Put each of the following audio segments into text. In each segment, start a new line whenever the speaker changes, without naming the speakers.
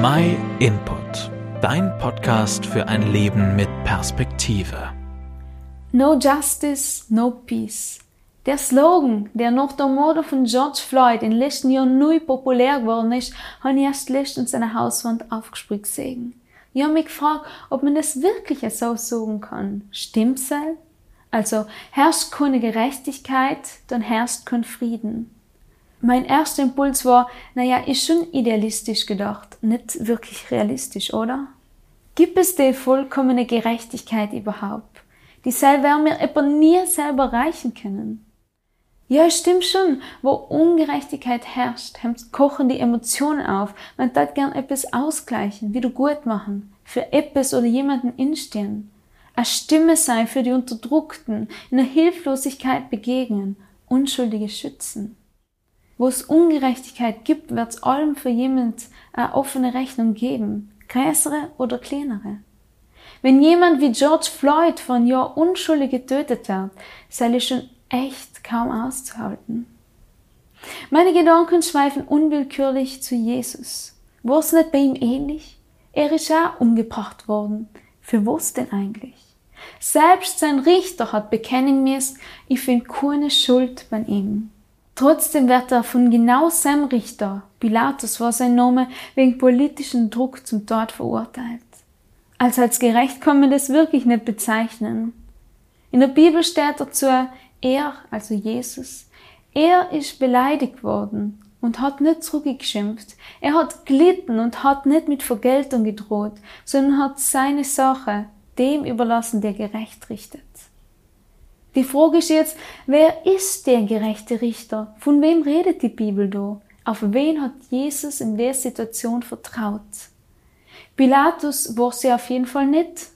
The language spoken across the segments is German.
My Input, dein Podcast für ein Leben mit Perspektive.
No Justice, no Peace. Der Slogan, der nach der Morde von George Floyd in den letzten Jahren neu populär geworden ist, habe ich erst letztens an der Hauswand aufgesprungen gesehen. Ich habe mich gefragt, ob man das wirklich so sagen kann. Stimmt's? Also, herrscht keine Gerechtigkeit, dann herrscht kein Frieden. Mein erster Impuls war, naja, ist schon idealistisch gedacht, nicht wirklich realistisch, oder? Gibt es die vollkommene Gerechtigkeit überhaupt? Die selber wir aber nie selber erreichen können. Ja, stimmt schon. Wo Ungerechtigkeit herrscht, kochen die Emotionen auf. Man darf gern etwas ausgleichen, wieder gut machen, für etwas oder jemanden instehen. Eine Stimme sein für die Unterdrückten, in der Hilflosigkeit begegnen, Unschuldige schützen. Wo es Ungerechtigkeit gibt, wird es allem für jemand eine offene Rechnung geben, größere oder kleinere. Wenn jemand wie George Floyd von Jahr unschuldig getötet wird, sei es schon echt kaum auszuhalten. Meine Gedanken schweifen unwillkürlich zu Jesus. War es nicht bei ihm ähnlich? Er ist auch umgebracht worden. Für was denn eigentlich? Selbst sein Richter hat bekennen müssen, ich finde keine Schuld bei ihm. Trotzdem wird er von genau seinem Richter, Pilatus war sein Name, wegen politischen Druck zum Tod verurteilt. Als als gerecht kann man das wirklich nicht bezeichnen. In der Bibel steht dazu, er, also Jesus, er ist beleidigt worden und hat nicht zurückgeschimpft. Er hat gelitten und hat nicht mit Vergeltung gedroht, sondern hat seine Sache dem überlassen, der gerecht richtet. Die Frage ist jetzt, wer ist der gerechte Richter? Von wem redet die Bibel da? Auf wen hat Jesus in der Situation vertraut? Pilatus war sie auf jeden Fall nicht.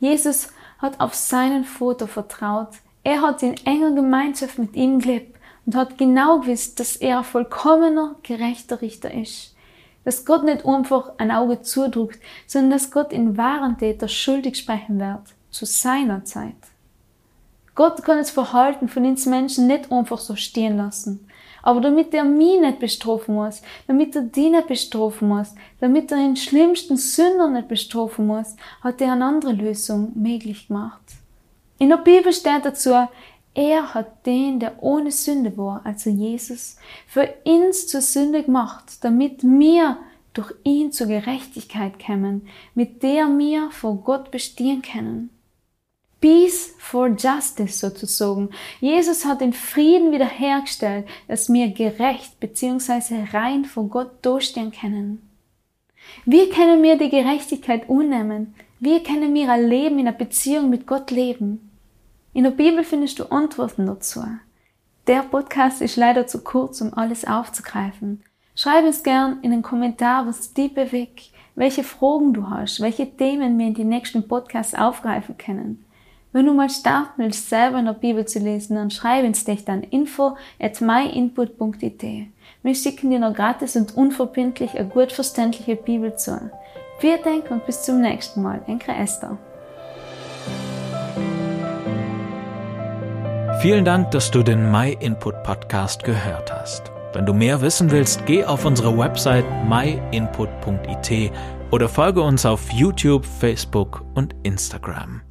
Jesus hat auf seinen Vater vertraut. Er hat in enger Gemeinschaft mit ihm gelebt und hat genau gewusst, dass er ein vollkommener, gerechter Richter ist. Dass Gott nicht einfach ein Auge zudrückt, sondern dass Gott in wahren Täter schuldig sprechen wird, zu seiner Zeit. Gott kann das Verhalten von uns Menschen nicht einfach so stehen lassen. Aber damit er mich nicht bestrafen muss, damit er die nicht bestrafen muss, damit er den schlimmsten Sünder nicht bestrafen muss, hat er eine andere Lösung möglich gemacht. In der Bibel steht dazu, er hat den, der ohne Sünde war, also Jesus, für uns zur Sünde gemacht, damit wir durch ihn zur Gerechtigkeit kämen, mit der wir vor Gott bestehen können. Peace for Justice sozusagen. Jesus hat den Frieden wiederhergestellt, dass wir gerecht bzw. rein vor Gott durchstehen können. Wie können wir die Gerechtigkeit unnehmen? Wie können wir ein Leben in einer Beziehung mit Gott leben? In der Bibel findest du Antworten dazu. Der Podcast ist leider zu kurz, um alles aufzugreifen. Schreib uns gern in den Kommentar, was dich bewegt, welche Fragen du hast, welche Themen wir in die nächsten Podcasts aufgreifen können. Wenn du mal starten willst, selber in der Bibel zu lesen, dann schreib uns dich an info at myinput.it. Wir schicken dir noch gratis und unverbindlich eine gut verständliche Bibel zu. Vielen Dank und bis zum nächsten Mal. Enke Esther.
Vielen Dank, dass du den My Input Podcast gehört hast. Wenn du mehr wissen willst, geh auf unsere Website myinput.it oder folge uns auf YouTube, Facebook und Instagram.